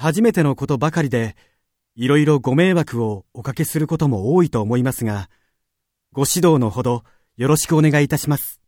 初めてのことばかりで、いろいろご迷惑をおかけすることも多いと思いますが、ご指導のほどよろしくお願いいたします。